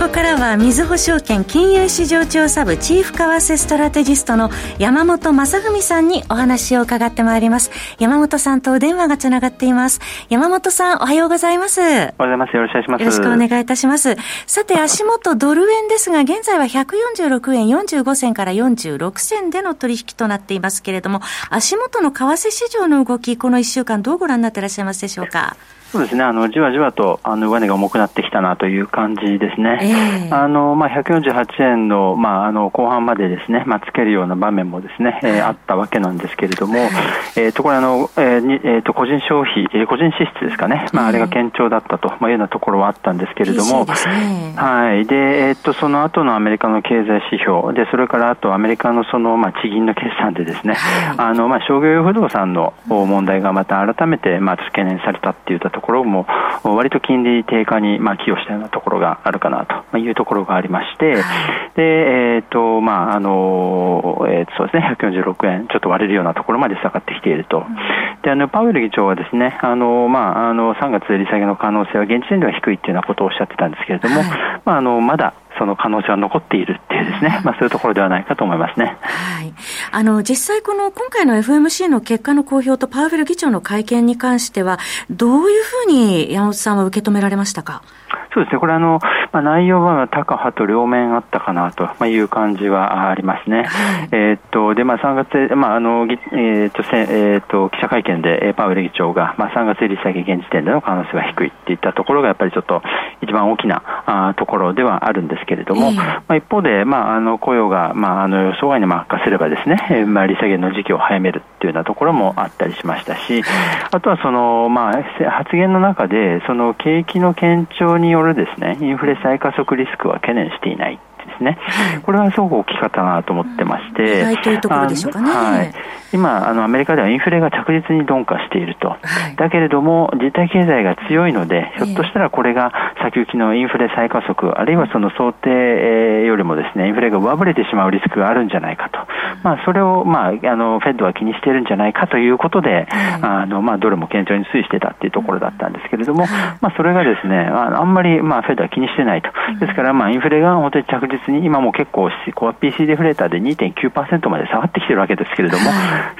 ここからは、みずほ証券金融市場調査部チーフ為替ストラテジストの山本雅文さんにお話を伺ってまいります。山本さんとお電話がつながっています。山本さん、おはようございます。おはようございます。よろしくお願いします。よろしくお願いいたします。さて、足元ドル円ですが、現在は146円45銭から46銭での取引となっていますけれども、足元の為替市場の動き、この1週間どうご覧になっていらっしゃいますでしょうか？そうですね、あのじわじわとあの上値が重くなってきたなという感じですね、えー、あのまあ、148円の,、まあ、あの後半までですね、まあ、つけるような場面もですね、えー、あったわけなんですけれども、えー、とこれあの、えーにえー、と個人消費、えー、個人支出ですかね、まあ、あれが堅調だったと、まあ、いうようなところはあったんですけれども、ね、はい。でえー、とその後のアメリカの経済指標で、それからあとアメリカのその、まあ、地銀の決算でですね、あのまあ、商業用不動産の問題がまた改めて、まあ、懸念されたっていったところも、割と金利低下に、まあ、寄与したようなところがあるかなというところがありまして、で、えっ、ー、と、まあ、あの、えー、そうですね、146円、ちょっと割れるようなところまで下がってきていると。で、あの、パウエル議長はですね、あの、まあ、あの、3月利下げの可能性は現時点では低いっていうようなことをおっしゃってたんですけれども、はい、まあ、あの、まだ、その可能性は残っているっていうですね、まあそういうところではないかと思いますね。はい。あの、実際この今回の FMC の結果の公表とパウエル議長の会見に関しては、どういうふうに山本さんは受け止められましたか？そうですね、これあの、まあ、内容は高派と両面あったかなという感じはありますね。えっと、で、まあ、3月、まあ、あの、えっと、えっと、記者会見でパウエル議長が、まあ、3月利下げ現時点での可能性は低いっていったところが、やっぱりちょっと一番大きなあところではあるんですけれども、まあ、一方で、まあ、あの、雇用が、まあ、あの、予想外に悪化すればですね、えー、まあ、利下げの時期を早めるっていうようなところもあったりしましたし、あとはその、まあ、発言の中で、その景気の堅調によるですね、インフレ再加速リスクは懸念していないですね、これはすごく大きかったなと思ってまして、はい、というところでしょうかね。はい、今あの、アメリカではインフレが着実に鈍化していると、はい、だけれども、実体経済が強いので、ひょっとしたらこれが先行きのインフレ再加速、あるいはその想定よりもですね、インフレが上振れてしまうリスクがあるんじゃないかと、まあ、それを、まあ、あのフェッドは気にしているんじゃないかということで、あのまあ、ドルも堅調に推移してたっていうところだったんですけれども、まあ、それがですね、あんまり、まあ、フェッドは気にしてないと、ですから、まあ、インフレが本当に着実に、今も結構、コア PC デフレーターで2.9%まで下がってきてるわけですけれども、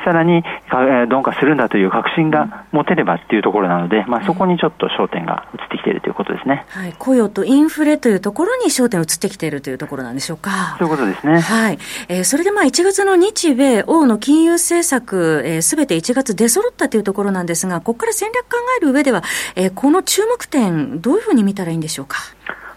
さらに鈍化するんだという確信が持てればっていうところなので、まあ、そこにちょっと焦点が移ってきているということですね、はい、雇用とインフレというところに焦点移ってきているというところなんでしょうか。そういうことですね。はい。えー、それでまあ1月の日米欧の金融政策、す、え、べ、て1月出揃ったというところなんですが、ここから戦略考える上では、えー、この注目点、どういうふうに見たらいいんでしょうか？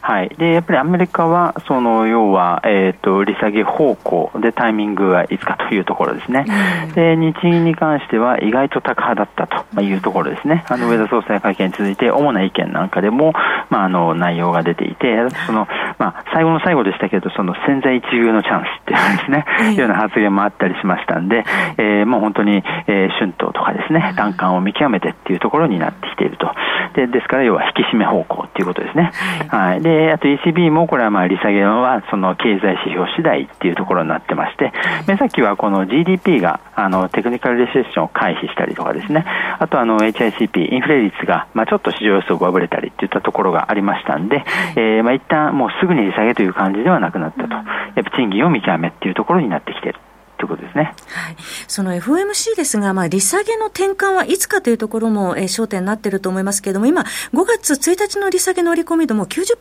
はい、でやっぱりアメリカは、その要は、えーと、利下げ方向でタイミングはいつかというところですね、うん、で日銀に関しては意外と高派だったというところですね、あの上田総裁会見に続いて、主な意見なんかでも、まあ、あの内容が出ていて、そのまあ、最後の最後でしたけど、その潜在一遇のチャンスっていうですね、いう ような発言もあったりしましたんで、えー、もう本当に、えー、春闘とかですね、段階を見極めてっていうところになってきていると。でですから、要は引き締め方向っていうことですね。はい、でで、あと ECB もこれはまあ利下げはその経済指標次第っていうところになってまして、目先はこの GDP があのテクニカルレセッションを回避したりとかですね、あとあの HICP、インフレ率がまあちょっと市場予想がぶれたりっていったところがありましたんで、えー、まあ一旦もうすぐに利下げという感じではなくなったと。やっぱ賃金を見極めっていうところになってきている。ということですね。はい。その FOMC ですが、まあ、利下げの転換はいつかというところも、えー、焦点になっていると思いますけれども、今、5月1日の利下げの織り込み度も90%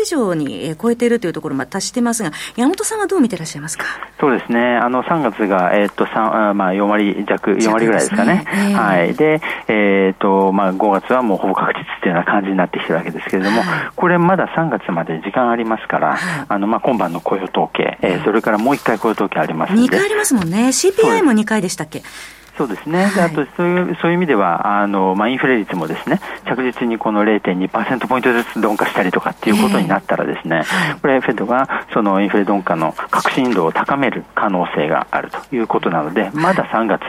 以上に、えー、超えているというところまで達していますが、山本さんはどう見ていらっしゃいますか？そうですね。あの、3月が、えー、っと、3、まあ、4割弱、4割ぐらいですかね。ねえー、はい。で、えー、っと、まあ、5月はもうほぼ確実というような感じになってきてるわけですけれども、これまだ3月まで時間ありますから、あの、まあ、今晩の雇用統計、えー、それからもう1回雇用統計ありますので。2回ありますもんね。CPI も2回でしたっけ？そうですね、であとそういうそういう意味ではあの、まあ、インフレ率もですね着実にこの0.2%ポイントずつ鈍化したりとかっていうことになったら、ですね、えー、これ、フェドがそのインフレ鈍化の確信度を高める可能性があるということなので、まだ3月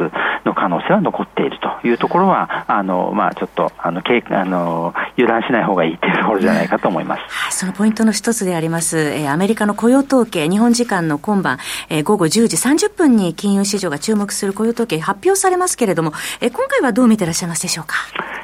の可能性は残っているというところは、あのまあ、ちょっとあのあの油断しない方がいいというところじゃないかと思います、そのポイントの一つであります、えー、アメリカの雇用統計、日本時間の今晩、えー、午後10時30分に金融市場が注目する雇用統計発表されますけれども、え今回はどう見てらっしゃいますでしょうか？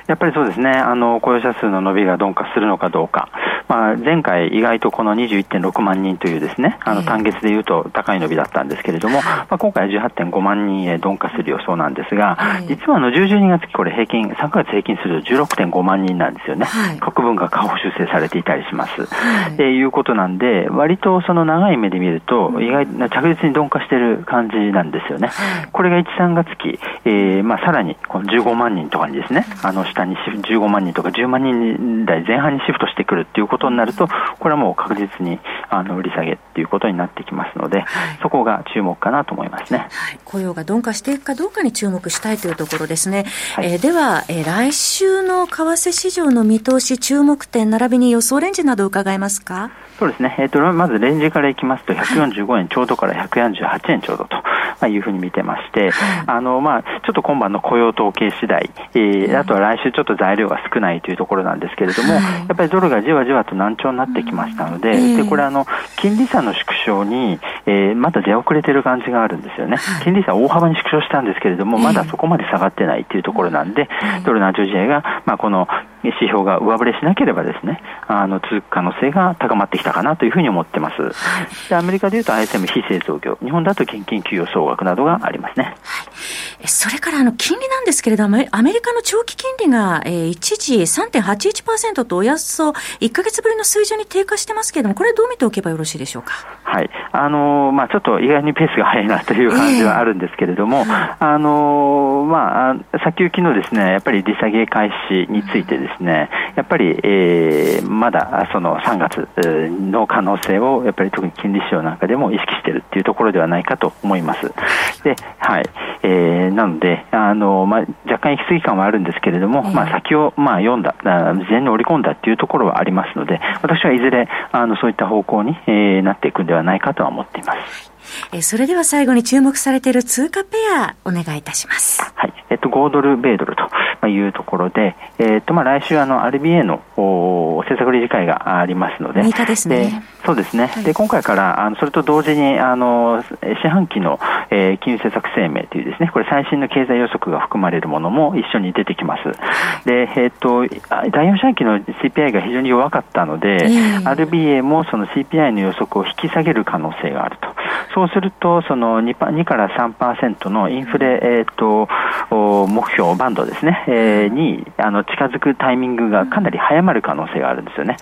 やっぱりそうですね、あの雇用者数の伸びが鈍化するのかどうか、まあ、前回、意外とこの21.6万人というですねあの単月でいうと高い伸びだったんですけれども、まあ、今回は18.5万人へ鈍化する予想なんですが、実はあの10、12月期、これ平均、3ヶ月平均すると16.5万人なんですよね、はい、国分が下方修正されていたりします。はい、いうことなんで、割とその長い目で見ると、意外着実に鈍化している感じなんですよね。これが1、3月期、えーまあ、さらにこの15万人とかにですね、あの下に15万人とか10万人台前半にシフトしてくるっていうことになると、これはもう確実にあの売り下げっていうことになってきますので、はい、そこが注目かなと思いますね、はい、雇用が鈍化していくかどうかに注目したいというところですね。はい、えー、では、えー、来週の為替市場の見通し、注目点、並びに予想レンジなど伺えますか？そうですね、えーと、まずレンジからいきますと、145円ちょうどから148円ちょうどと、まあ、いうふうに見てまして、あのまあ、ちょっと今晩の雇用統計次第、えー、あとは来週ちょっと材料が少ないというところなんですけれども、やっぱりドルがじわじわと難聴になってきましたので、でこれあの、金利差の縮小に、えー、まだ出遅れてる感じがあるんですよね、金利差大幅に縮小したんですけれども、まだそこまで下がってないというところなんで、ドル難聴試合が、まあ、この指標が上振れしなければですね、あの続く可能性が高まってきたかなというふうに思ってます。でアメリカでいうと ISM 非製造業、日本だと現金給与総額などがありますね。はいそれからあの金利なんですけれども、アメリカの長期金利が、えー、一時3.81%とおよそ1か月ぶりの水準に低下してますけれども、これどう見ておけばよろしいでしょうか？はい。あのー、まあちょっと意外にペースが速いなという感じはあるんですけれども、えー、あのー、まあ先行きのですね、やっぱり利下げ開始についてですね、やっぱり、えー、まだその3月の可能性をやっぱり特に金利市場なんかでも意識しているっていうところではないかと思います。で、はい。えー、なので、あのまあ、若干行き過ぎ感はあるんですけれども、えー、まあ、先を、まあ、読んだ、事前に織り込んだっていうところはありますので、私はいずれあのそういった方向に、えー、なっていくんではないかとは思っています。えー、それでは最後に注目されている通貨ペア、お願いいたします。はい。えっと、5ドル、米ドルというところで、えっと、まあ、来週、あの、RBA のお政策理事会がありますので、6日ですね。そうですね。はい、で、今回から、あの、それと同時に、あの、四半期の、えー、金融政策声明というですね、これ最新の経済予測が含まれるものも一緒に出てきます。で、えっと、第4四半期の CPI が非常に弱かったので、RBA もその CPI の予測を引き下げる可能性があると。そうすると、その 2, 2から3%のインフレ、えーと、目標バンドですね、えー、にあの近づくタイミングがかなり早まる可能性があるんですよね。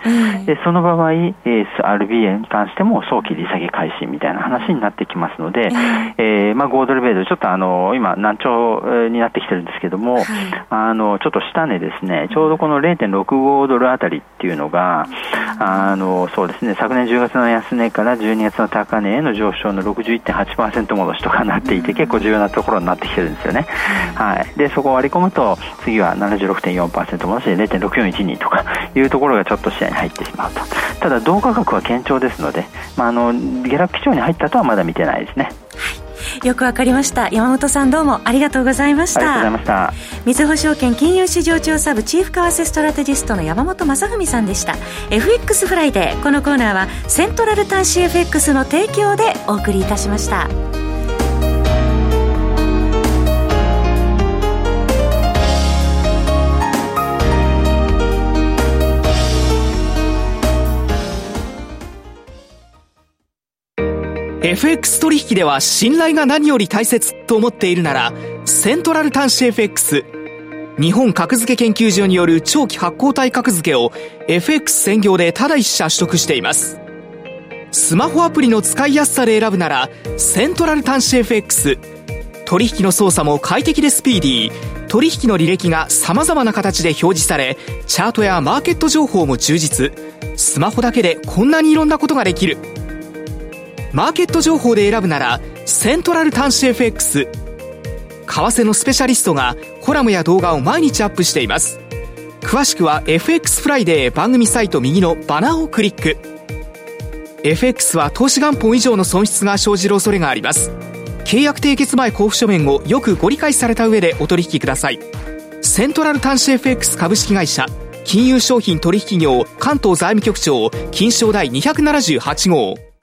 でその場合、えー、RBA に関しても早期利下げ開始みたいな話になってきますので、えーまあ、5ドルベード、ちょっとあの今、難聴になってきてるんですけども、はい、あのちょっと下値ですね、ちょうどこの0.65ドルあたりっていうのが、あのそうですね、昨年10月の安値から12月の高値への上昇の61.8%戻しとかなっていて、結構重要なところになってきてるんですよね。はい。で、そこを割り込むと、次は76.4%戻しで0.6412とかいうところがちょっと視野に入ってしまうと。ただ、同価格は堅調ですので、まあ、あの、下落基調に入ったとはまだ見てないですね。よくわかりました。山本さんどうもありがとうございました。ありがとうございました。みずほ証券金融市場調査部チーフ為替ストラテジストの山本雅文さんでした。FX フライデー。このコーナーはセントラル端子 FX の提供でお送りいたしました FX 取引では信頼が何より大切と思っているなら、セントラル端子 FX。日本格付け研究所による長期発行体格付けを FX 専業でただ一社取得しています。スマホアプリの使いやすさで選ぶなら、セントラル端子 FX。取引の操作も快適でスピーディー。取引の履歴が様々な形で表示され、チャートやマーケット情報も充実。スマホだけでこんなにいろんなことができる。マーケット情報で選ぶなら、セントラル端子 FX 為。替のスペシャリストがコラムや動画を毎日アップしています。詳しくは FX フライデー番組サイト右のバナーをクリック。FX は投資元本以上の損失が生じる恐れがあります。契約締結前交付書面をよくご理解された上でお取引ください。セントラル端子 FX 株式会社金融商品取引業関東財務局長金賞第278号